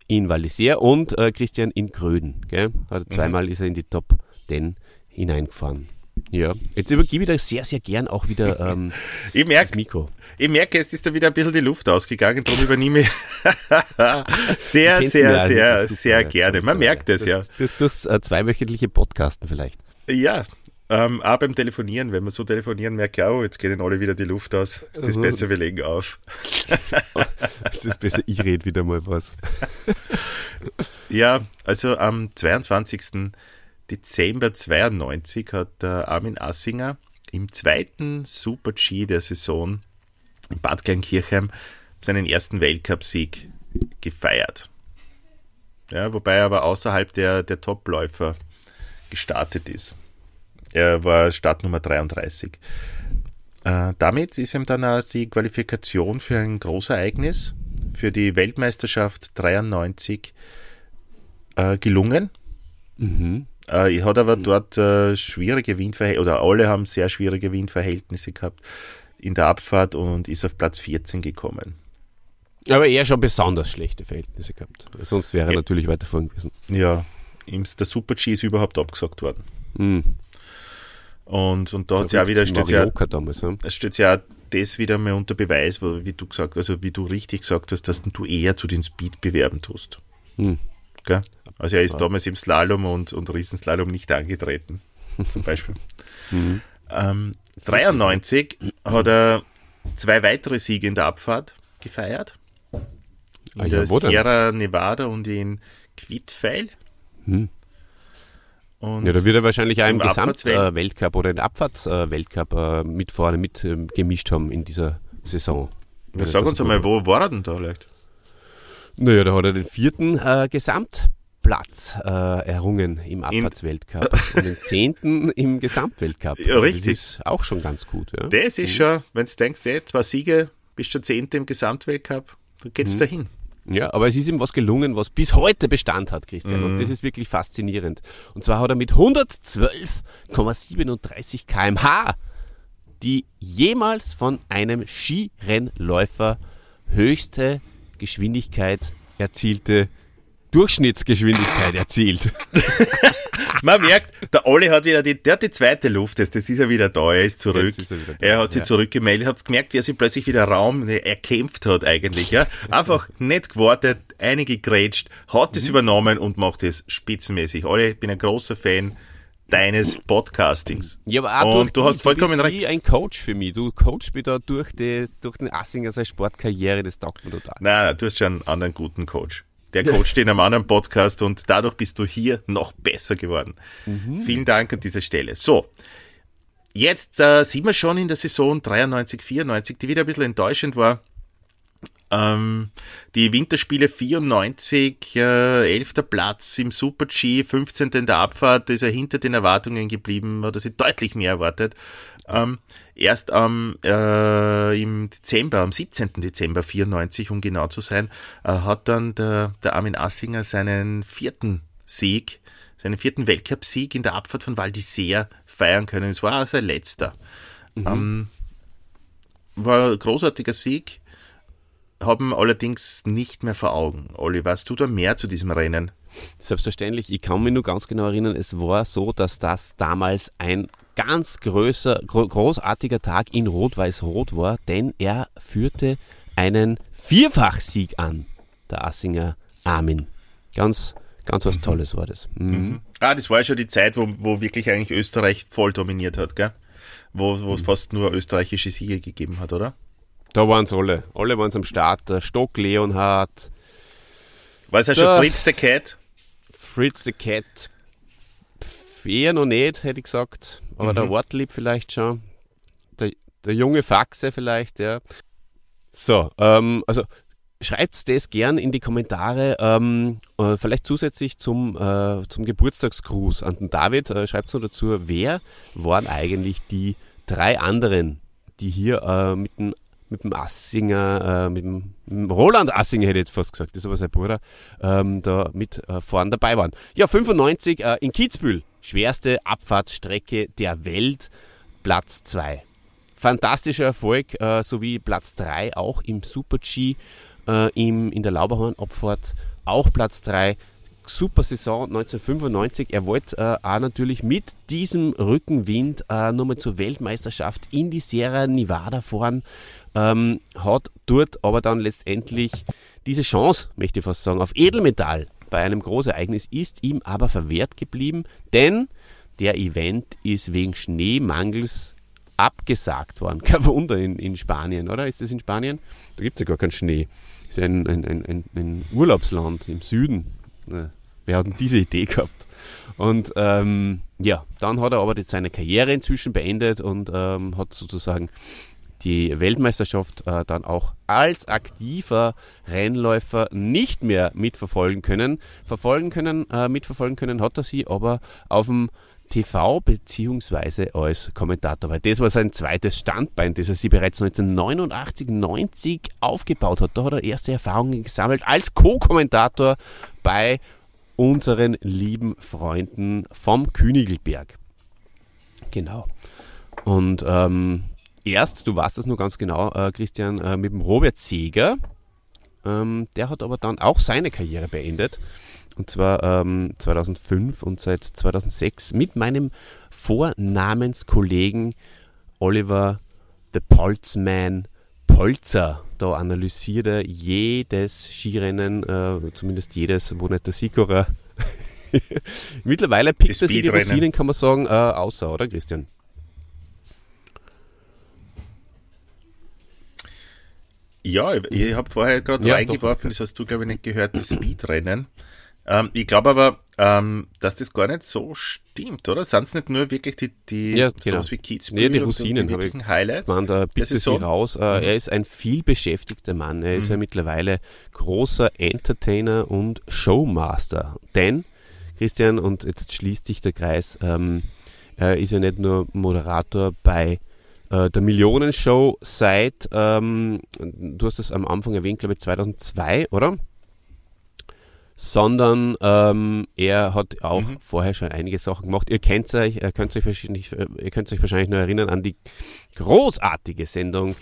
in Valisier und äh, Christian in Gröden. Gell? Also zweimal mhm. ist er in die Top 10 hineingefahren. Ja, jetzt übergebe ich da sehr, sehr gern auch wieder <laughs> ähm, ich merk, das Mikro. Ich merke, es ist da wieder ein bisschen die Luft ausgegangen, darum übernehme ich <laughs> sehr, sehr, sehr, super, sehr gerne. Man merkt es ja. Durch, durchs äh, zweiwöchentliche Podcasten vielleicht. Ja, ähm, auch beim Telefonieren, wenn wir so telefonieren, merke ich auch, jetzt geht ihnen alle wieder die Luft aus. Ist das also, besser, wir legen auf. <laughs> das ist besser, ich rede wieder mal was. <laughs> ja, also am 22. Dezember 92 hat der Armin Assinger im zweiten Super-G der Saison in Bad Kleinkirchheim seinen ersten Weltcupsieg gefeiert. Ja, wobei er aber außerhalb der, der Topläufer gestartet ist. Er war Startnummer 33. Äh, damit ist ihm dann auch die Qualifikation für ein Großereignis, für die Weltmeisterschaft 93 äh, gelungen. Mhm. Äh, hat aber dort äh, schwierige Windverhältnisse, oder alle haben sehr schwierige Windverhältnisse gehabt in der Abfahrt und ist auf Platz 14 gekommen. Aber er schon besonders schlechte Verhältnisse gehabt. Sonst wäre er ja. natürlich weiter vorn gewesen. Ja, der Super-G ist überhaupt abgesagt worden. Mhm. Und, und da hat es ja auch wieder, steht ja, damals, ja. steht ja das wieder mal unter Beweis, wie du gesagt, also wie du richtig gesagt hast, dass du eher zu den Speed-Bewerben tust. Hm. Also er ist ja. damals im Slalom und, und Riesenslalom nicht angetreten, zum <laughs> Beispiel. Mhm. Ähm, 93 hat er zwei weitere Siege in der Abfahrt gefeiert. In ah, ja, der Sierra Nevada und in Quidfeil. Hm. Und ja, da wird er wahrscheinlich auch im, Gesamtweltcup äh, oder im Abfahrtsweltcup äh, äh, mit vorne mit ähm, gemischt haben in dieser Saison. Ja, sag uns einmal, wo war er denn da vielleicht? Naja, da hat er den vierten äh, Gesamtplatz äh, errungen im Abfahrtsweltcup <laughs> und den zehnten im Gesamtweltcup. Ja, also richtig. Das ist auch schon ganz gut. Ja. Das ist mhm. schon, wenn du denkst, ey, zwei Siege, bist du zehnte im Gesamtweltcup, dann geht's mhm. dahin. Ja, aber es ist ihm was gelungen, was bis heute Bestand hat, Christian. Mhm. Und das ist wirklich faszinierend. Und zwar hat er mit 112,37 kmh die jemals von einem Skirennläufer höchste Geschwindigkeit erzielte Durchschnittsgeschwindigkeit erzielt. <laughs> Man merkt, der Olli hat wieder die, der hat die zweite Luft, das, das ist er wieder da, er ist zurück. Ist er, da, er, hat sich ja. zurückgemeldet, habt gemerkt, wie er sich plötzlich wieder Raum erkämpft hat eigentlich, ja. Einfach nicht gewartet, einige grätscht, hat es mhm. übernommen und macht es spitzenmäßig. Olli, ich bin ein großer Fan deines Podcastings. Ja, aber auch und du hast vollkommen recht. wie ein Coach für mich. Du coachst mich da durch, die, durch den Assinger seine Sportkarriere, das taugt mir total. Nein, nein, du hast schon einen anderen guten Coach. Der coacht in einem anderen Podcast und dadurch bist du hier noch besser geworden. Mhm. Vielen Dank an dieser Stelle. So, jetzt äh, sind wir schon in der Saison 93, 94, die wieder ein bisschen enttäuschend war. Ähm, die Winterspiele 94, äh, 11. Platz im Super G, 15. in der Abfahrt, ist er hinter den Erwartungen geblieben, hat er sich deutlich mehr erwartet. Ähm, erst am, äh, im Dezember, am 17. Dezember 94, um genau zu sein, äh, hat dann der, der Armin Assinger seinen vierten Sieg, seinen vierten Weltcupsieg in der Abfahrt von Val d'Isère feiern können. Es war sein letzter. Mhm. Ähm, war ein großartiger Sieg, haben allerdings nicht mehr vor Augen. Olli, weißt du da mehr zu diesem Rennen? Selbstverständlich, ich kann mich nur ganz genau erinnern, es war so, dass das damals ein ganz größer, großartiger Tag in Rot-Weiß-Rot war, denn er führte einen Vierfachsieg an, der Assinger Armin. Ganz, ganz was mhm. Tolles war das. Mhm. Mhm. Ah, das war ja schon die Zeit, wo, wo wirklich eigentlich Österreich voll dominiert hat, gell? Wo, wo es mhm. fast nur österreichische Siege gegeben hat, oder? Da waren es alle. Alle waren es am Start. Der Stock Leonhard. War es ja schon Fritz the Cat? Fritz the Cat eher noch nicht, hätte ich gesagt. Aber mhm. der Wortlieb vielleicht schon. Der, der junge Faxe vielleicht, ja. So, ähm, also schreibt das gern in die Kommentare, ähm, äh, vielleicht zusätzlich zum, äh, zum Geburtstagsgruß an den David. Äh, schreibt noch dazu, wer waren eigentlich die drei anderen, die hier äh, mit dem mit dem Assinger, äh, mit, dem, Roland Assinger hätte ich jetzt fast gesagt, das ist aber sein Bruder, ähm, da mit äh, vorn dabei waren. Ja, 95 äh, in Kitzbühel, schwerste Abfahrtsstrecke der Welt, Platz 2. Fantastischer Erfolg, äh, sowie Platz 3 auch im Super-G, äh, in der Lauberhorn-Abfahrt, auch Platz 3. super Saison 1995. Er wollte äh, auch natürlich mit diesem Rückenwind äh, nochmal zur Weltmeisterschaft in die Sierra Nevada fahren. Ähm, hat dort aber dann letztendlich diese Chance, möchte ich fast sagen, auf Edelmetall bei einem Großereignis ist ihm aber verwehrt geblieben, denn der Event ist wegen Schneemangels abgesagt worden. <laughs> Kein Wunder in, in Spanien, oder? Ist das in Spanien? Da gibt es ja gar keinen Schnee. Ist ein, ein, ein, ein Urlaubsland im Süden. Wer hat denn diese Idee gehabt? Und ähm, ja, dann hat er aber seine Karriere inzwischen beendet und ähm, hat sozusagen die Weltmeisterschaft äh, dann auch als aktiver Rennläufer nicht mehr mitverfolgen können. Verfolgen können, äh, mitverfolgen können hat er sie aber auf dem TV beziehungsweise als Kommentator, weil das war sein zweites Standbein, das er sie bereits 1989, 90 aufgebaut hat. Da hat er erste Erfahrungen gesammelt als Co-Kommentator bei unseren lieben Freunden vom Königelberg. Genau. Und ähm, erst, du weißt das nur ganz genau, äh, Christian, äh, mit dem Robert Seeger. Ähm, der hat aber dann auch seine Karriere beendet. Und zwar ähm, 2005 und seit 2006 mit meinem Vornamenskollegen Oliver The Polzman Polzer. Da analysiert er jedes Skirennen, äh, zumindest jedes, wo nicht der Sikorer. <laughs> Mittlerweile pickt er sich die Rosinen, kann man sagen, äh, außer, oder Christian? Ja, ich, ich habe vorher gerade ja, reingeworfen, das hast du, glaube ich, nicht gehört, das Speedrennen. Ähm, ich glaube aber, ähm, dass das gar nicht so stimmt, oder? Sind es nicht nur wirklich die, die ja, genau. sowas wie Kitzbühel nee, die Rosinen, die wirklichen Highlights? Man, da bitte sie so? raus. Äh, mhm. Er ist ein vielbeschäftigter Mann. Er ist mhm. ja mittlerweile großer Entertainer und Showmaster. Denn, Christian, und jetzt schließt sich der Kreis, ähm, er ist ja nicht nur Moderator bei äh, der Millionenshow seit, ähm, du hast es am Anfang erwähnt, glaube ich 2002, oder? Sondern ähm, er hat auch mhm. vorher schon einige Sachen gemacht. Ihr kennt euch, ihr könnt euch wahrscheinlich, ihr könnt euch wahrscheinlich nur erinnern an die großartige Sendung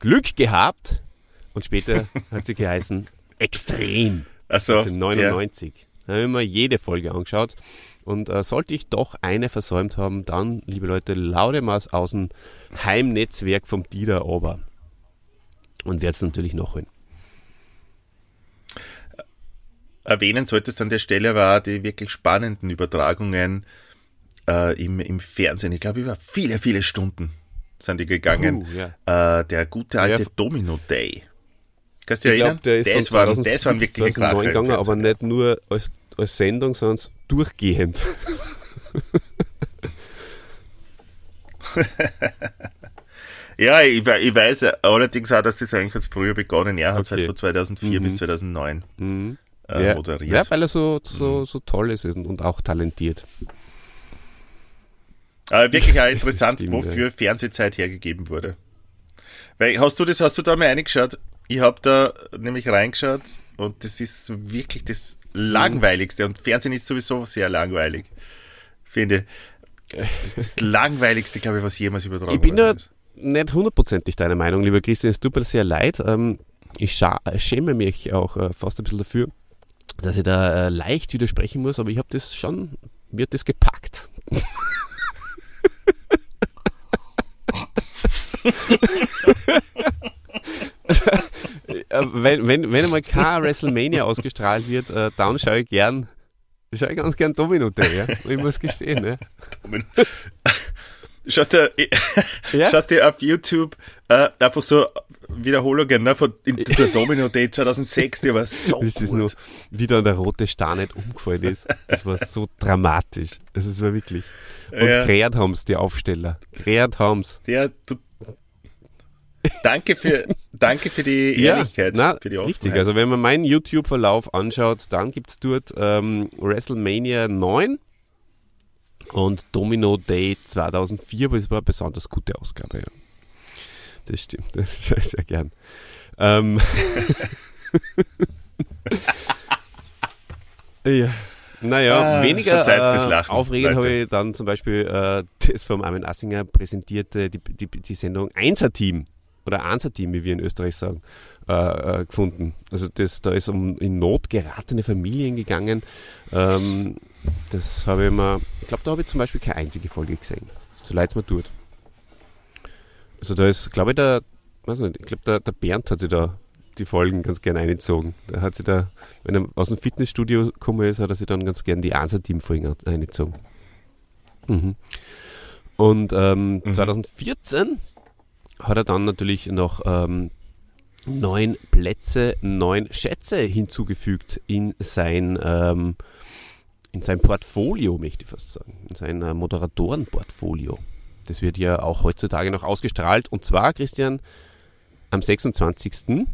Glück gehabt und später <laughs> hat sie geheißen Extrem. Also 1999. Ja. Da haben wir jede Folge angeschaut. Und äh, sollte ich doch eine versäumt haben, dann, liebe Leute, Laudemaß aus dem Heimnetzwerk vom Dieter Ober. Und werde es natürlich noch hören. Erwähnen solltest an der Stelle auch die wirklich spannenden Übertragungen äh, im, im Fernsehen. Ich glaube, über viele, viele Stunden sind die gegangen. Uh, ja. äh, der gute alte ja, Domino Day. Kannst du dich erinnern? Glaub, das, waren, das waren wirklich gegangen, aber nicht nur als als Sendung, sondern durchgehend. <laughs> ja, ich, ich, weiß allerdings auch, dass das eigentlich als früher begonnen. Er hat es halt von 2004 mhm. bis 2009 mhm. Äh, ja, moderiert. Ja, weil er so, so, mhm. so toll ist und auch talentiert. Aber wirklich auch <laughs> interessant, stimmt, wofür ja. Fernsehzeit hergegeben wurde. Weil, hast du das, hast du da mal reingeschaut? Ich habe da nämlich reingeschaut und das ist wirklich das langweiligste. Und Fernsehen ist sowieso sehr langweilig. Finde. Das das langweiligste, glaube ich, was jemals übertragen wurde. Ich bin da nicht hundertprozentig deiner Meinung, lieber Christian. Es tut mir sehr leid. Ähm, ich schäme mich auch äh, fast ein bisschen dafür, dass ich da äh, leicht widersprechen muss, aber ich habe das schon, mir hat das gepackt. Äh, wenn, wenn, wenn einmal kein WrestleMania ausgestrahlt wird, äh, dann schaue ich gern, schaue ich ganz gern Domino Day, ja? Ich muss gestehen, ne? Schaust dir, <laughs> ja? schaust dir auf YouTube äh, einfach so Wiederholungen ne, von der Domino Day 2006, die war so Bis gut. Nur, wie dann der rote Star nicht umgefallen ist. Das war so dramatisch. Das ist war wirklich. Und ja. gerät haben's, die Aufsteller. Gerät haben's. Ja, du, danke für, danke für die Ehrlichkeit, ja, na, für die Offenheit. Richtig, also wenn man meinen YouTube-Verlauf anschaut, dann gibt es dort ähm, WrestleMania 9 und Domino Day 2004, aber es war eine besonders gute Ausgabe. Ja. Das stimmt, <laughs> das schaue ich sehr gern. Ähm <laughs> ja. Naja, ah, weniger äh, aufregend habe ich dann zum Beispiel äh, <laughs> das vom Armin Assinger präsentierte, die, die, die Sendung Einser-Team oder Ansa-Team, wie wir in Österreich sagen, äh, äh, gefunden. Also das, da ist um in Not geratene Familien gegangen. Ähm, das habe ich mir, ich glaube, da habe ich zum Beispiel keine einzige Folge gesehen. So leid es mir tut. Also da ist, glaube ich, der, weiß nicht, ich glaube, der, der Bernd hat sich da die Folgen ganz gern eingezogen. Da hat sich da, wenn er aus dem Fitnessstudio gekommen ist, hat er sich dann ganz gern die Ansa-Team-Folgen eingezogen. Mhm. Und ähm, mhm. 2014 hat er dann natürlich noch ähm, neun Plätze, neun Schätze hinzugefügt in sein, ähm, in sein Portfolio, möchte ich fast sagen, in sein äh, Moderatorenportfolio. Das wird ja auch heutzutage noch ausgestrahlt und zwar, Christian, am 26.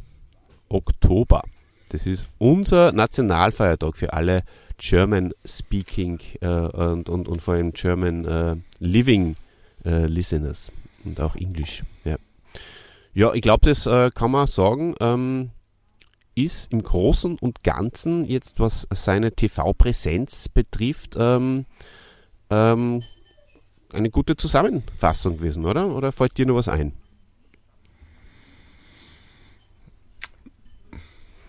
Oktober. Das ist unser Nationalfeiertag für alle German Speaking äh, und, und, und vor allem German äh, Living äh, Listeners und auch Englisch. Ja, ja ich glaube, das äh, kann man sagen, ähm, ist im Großen und Ganzen jetzt, was seine TV-Präsenz betrifft, ähm, ähm, eine gute Zusammenfassung gewesen, oder? Oder fällt dir nur was ein?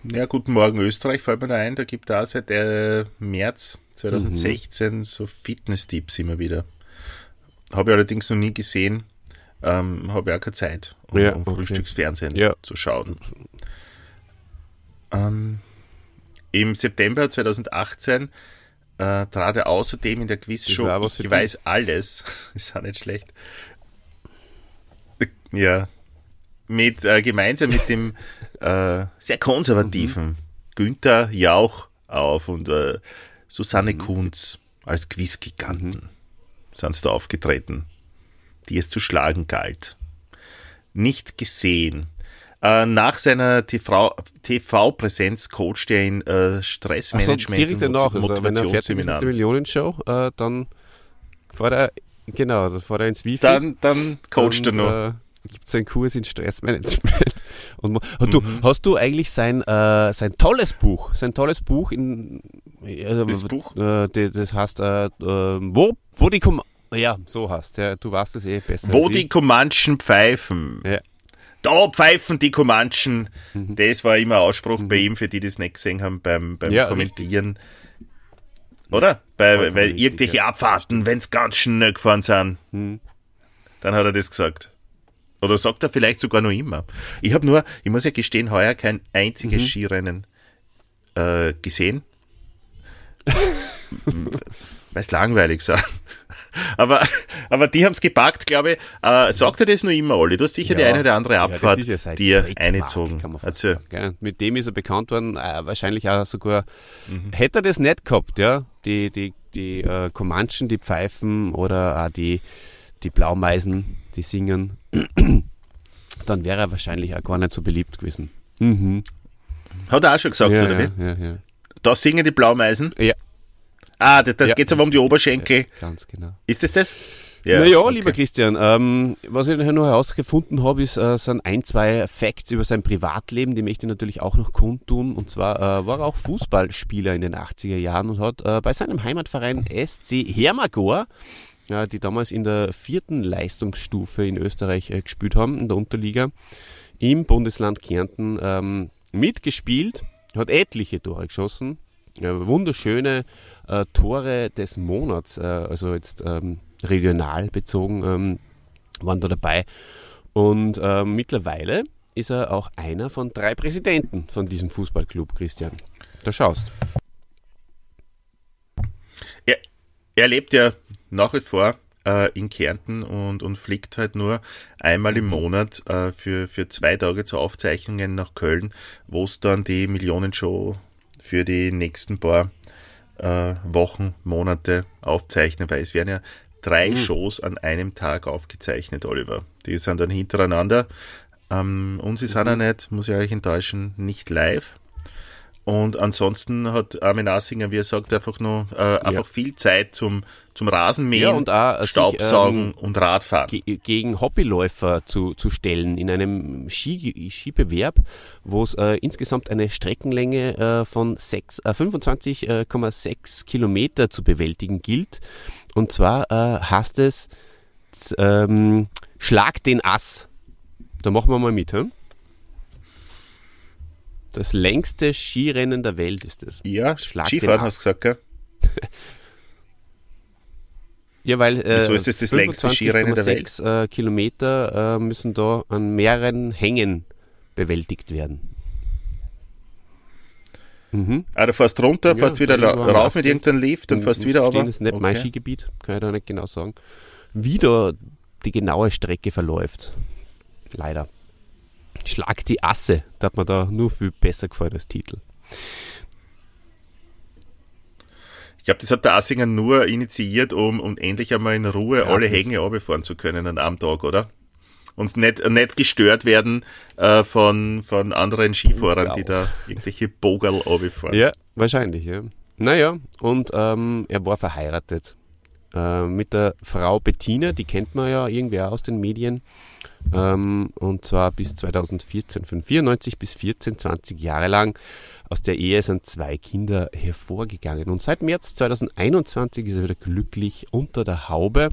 Ja, guten Morgen Österreich fällt mir da ein. Da gibt es seit äh, März 2016 mhm. so Fitness-Tipps immer wieder. Habe ich allerdings noch nie gesehen. Ähm, Habe ich auch keine Zeit, um, ja, um okay. Frühstücksfernsehen ja. zu schauen. Ähm, Im September 2018 äh, trat er außerdem in der Quizshow Ich, ich weiß alles. <laughs> ist auch nicht schlecht. Ja. Mit, äh, gemeinsam mit dem äh, sehr konservativen mhm. Günther Jauch auf und äh, Susanne mhm. Kunz als Quizgiganten mhm. sind sie da aufgetreten, die es zu schlagen galt. Nicht gesehen. Äh, nach seiner TV-Präsenz TV coacht er in äh, Stressmanagement so, direkt danach, also wenn er Millionenshow, äh, dann fährt er, genau, dann fährt er ins Wifi. Dann, dann coacht er noch. Äh, gibt es einen Kurs in Stressmanagement. <laughs> Und, und du, mhm. hast du eigentlich sein, äh, sein tolles Buch, sein tolles Buch in äh, das Buch? Äh, das heißt, äh, äh, wo, wo die Kom ja, so hast ja, du weißt es eh besser. Wo die Comanchen pfeifen. Ja. Da pfeifen die Comanchen. Mhm. Das war immer Ausspruch mhm. bei ihm, für die, die das nicht gesehen haben beim, beim ja, Kommentieren. Richtig. Oder? Bei, weil irgendwelche ja. Abfahrten, wenn es ganz schnell gefahren sind, mhm. dann hat er das gesagt. Oder sagt er vielleicht sogar noch immer. Ich habe nur, ich muss ja gestehen, heuer kein einziges mhm. Skirennen äh, gesehen. <laughs> Weil es langweilig sein. <laughs> aber, aber die haben es gepackt, glaube ich. Äh, sagt er das noch immer, Olli? Du hast sicher ja, die eine oder andere Abfahrt, ja, ja die er eingezogen also. Mit dem ist er bekannt worden, äh, wahrscheinlich auch sogar. Mhm. Hätte er das nicht gehabt, ja, die, die, die äh, Comanchen, die pfeifen oder auch die, die Blaumeisen, die singen, <clears throat> dann wäre er wahrscheinlich auch gar nicht so beliebt gewesen. Mhm. Hat er auch schon gesagt, ja, oder wie? Da singen die Blaumeisen? Ja. Ah, das, das ja. geht aber um die Oberschenkel. ganz genau. Ist das das? Ja, naja, okay. lieber Christian, ähm, was ich noch herausgefunden habe, ist, äh, sind ein, zwei Facts über sein Privatleben, die möchte ich natürlich auch noch kundtun. Und zwar äh, war er auch Fußballspieler in den 80er Jahren und hat äh, bei seinem Heimatverein SC Hermagor ja, die damals in der vierten Leistungsstufe in Österreich äh, gespielt haben, in der Unterliga, im Bundesland Kärnten ähm, mitgespielt, hat etliche Tore geschossen, ja, wunderschöne äh, Tore des Monats, äh, also jetzt ähm, regional bezogen, ähm, waren da dabei. Und äh, mittlerweile ist er auch einer von drei Präsidenten von diesem Fußballclub, Christian. Da schaust. Er, er lebt ja nach wie vor äh, in Kärnten und, und fliegt halt nur einmal im Monat äh, für, für zwei Tage zu Aufzeichnungen nach Köln, wo es dann die Millionenshow für die nächsten paar äh, Wochen, Monate aufzeichnen, weil es werden ja drei mhm. Shows an einem Tag aufgezeichnet, Oliver. Die sind dann hintereinander. Ähm, uns ist mhm. einer nicht, muss ich euch enttäuschen, nicht live. Und ansonsten hat Armin Assinger, wie er sagt, einfach nur äh, einfach ja. viel Zeit zum, zum Rasenmähen, ja, und auch, Staubsaugen sich, ähm, und Radfahren. Ge gegen Hobbyläufer zu, zu stellen in einem Ski Skibewerb, wo es äh, insgesamt eine Streckenlänge äh, von äh, 25,6 Kilometer zu bewältigen gilt. Und zwar äh, heißt es ähm, Schlag den Ass. da machen wir mal mit. Hm? Das längste Skirennen der Welt ist es. Ja, Schlag Skifahren hast du gesagt, gell? <laughs> ja, weil äh, Wieso ist das das längste Skirennen der Welt? Äh, Kilometer äh, müssen da an mehreren Hängen bewältigt werden. Mhm. Ah, du fährst runter, ja, fährst wieder rauf mit irgendeinem Lift und fährst wieder aber. Das ist nicht okay. mein Skigebiet, kann ich da nicht genau sagen. Wie da die genaue Strecke verläuft. Leider. Schlag die Asse, da hat mir da nur viel besser gefallen als Titel. Ich glaube, das hat der Assinger nur initiiert, um, um endlich einmal in Ruhe ja, alle Hänge runterfahren zu können an einem Tag, oder? Und nicht, nicht gestört werden äh, von, von anderen Skifahrern, die da irgendwelche Bogerl runterfahren. Ja, wahrscheinlich, ja. Naja, und ähm, er war verheiratet äh, mit der Frau Bettina, die kennt man ja irgendwie aus den Medien. Ähm, und zwar bis 2014, von 94 bis 14, 20 Jahre lang. Aus der Ehe sind zwei Kinder hervorgegangen. Und seit März 2021 ist er wieder glücklich unter der Haube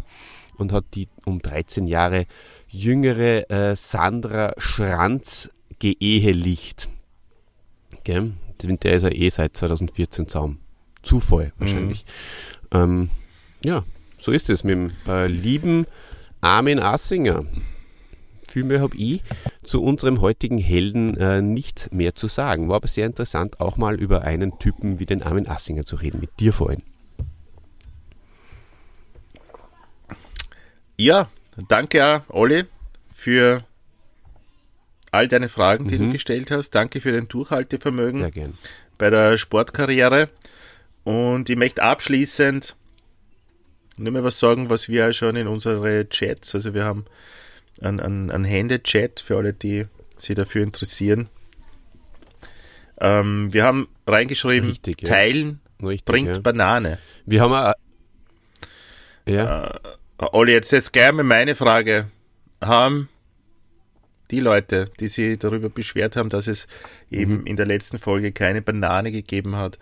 und hat die um 13 Jahre jüngere äh, Sandra Schranz geehelicht. Okay? Der ist ja eh seit 2014 zusammen. Zufall wahrscheinlich. Mhm. Ähm, ja, so ist es mit dem äh, lieben Armin Assinger. Viel mehr habe ich zu unserem heutigen Helden äh, nicht mehr zu sagen. War aber sehr interessant, auch mal über einen Typen wie den Armin Assinger zu reden, mit dir vorhin. Ja, danke Olli für all deine Fragen, die mhm. du gestellt hast. Danke für dein Durchhaltevermögen Sehr gern. bei der Sportkarriere. Und ich möchte abschließend nur mal was sagen, was wir ja schon in unsere Chats, also wir haben einen, einen, einen Hände-Chat für alle, die sich dafür interessieren. Ähm, wir haben reingeschrieben, Richtig, ja. teilen Richtig, bringt ja. Banane. Wir haben auch, ja. Äh, Olli, jetzt, jetzt gerne meine Frage. Haben die Leute, die sich darüber beschwert haben, dass es eben mhm. in der letzten Folge keine Banane gegeben hat,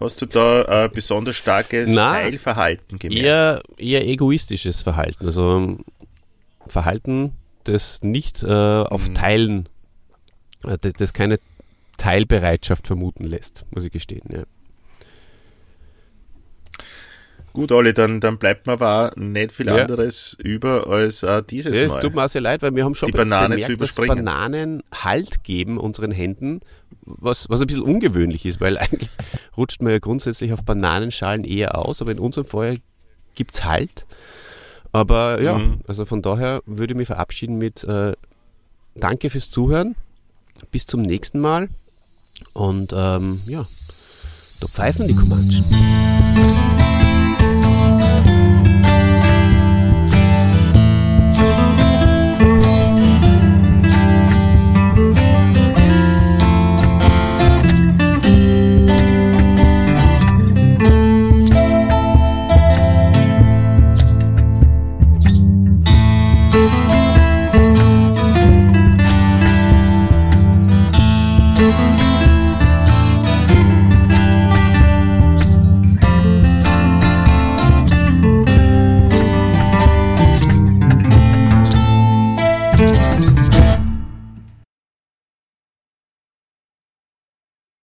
Hast du da ein besonders starkes Na, Teilverhalten gemerkt? Eher, eher egoistisches Verhalten. Also Verhalten, das nicht äh, auf mhm. Teilen, äh, das, das keine Teilbereitschaft vermuten lässt, muss ich gestehen. Ja. Gut, Olli, dann, dann bleibt mir aber nicht viel ja. anderes über als uh, dieses ja, Mal. Es tut mir auch sehr leid, weil wir haben schon die Banane bemerkt, zu überspringen. dass Bananen Halt geben unseren Händen, was, was ein bisschen ungewöhnlich ist, weil <laughs> eigentlich rutscht man ja grundsätzlich auf Bananenschalen eher aus, aber in unserem Fall gibt es Halt. Aber ja, mhm. also von daher würde ich mich verabschieden mit äh, Danke fürs Zuhören. Bis zum nächsten Mal. Und ähm, ja, da pfeifen die Comanchen.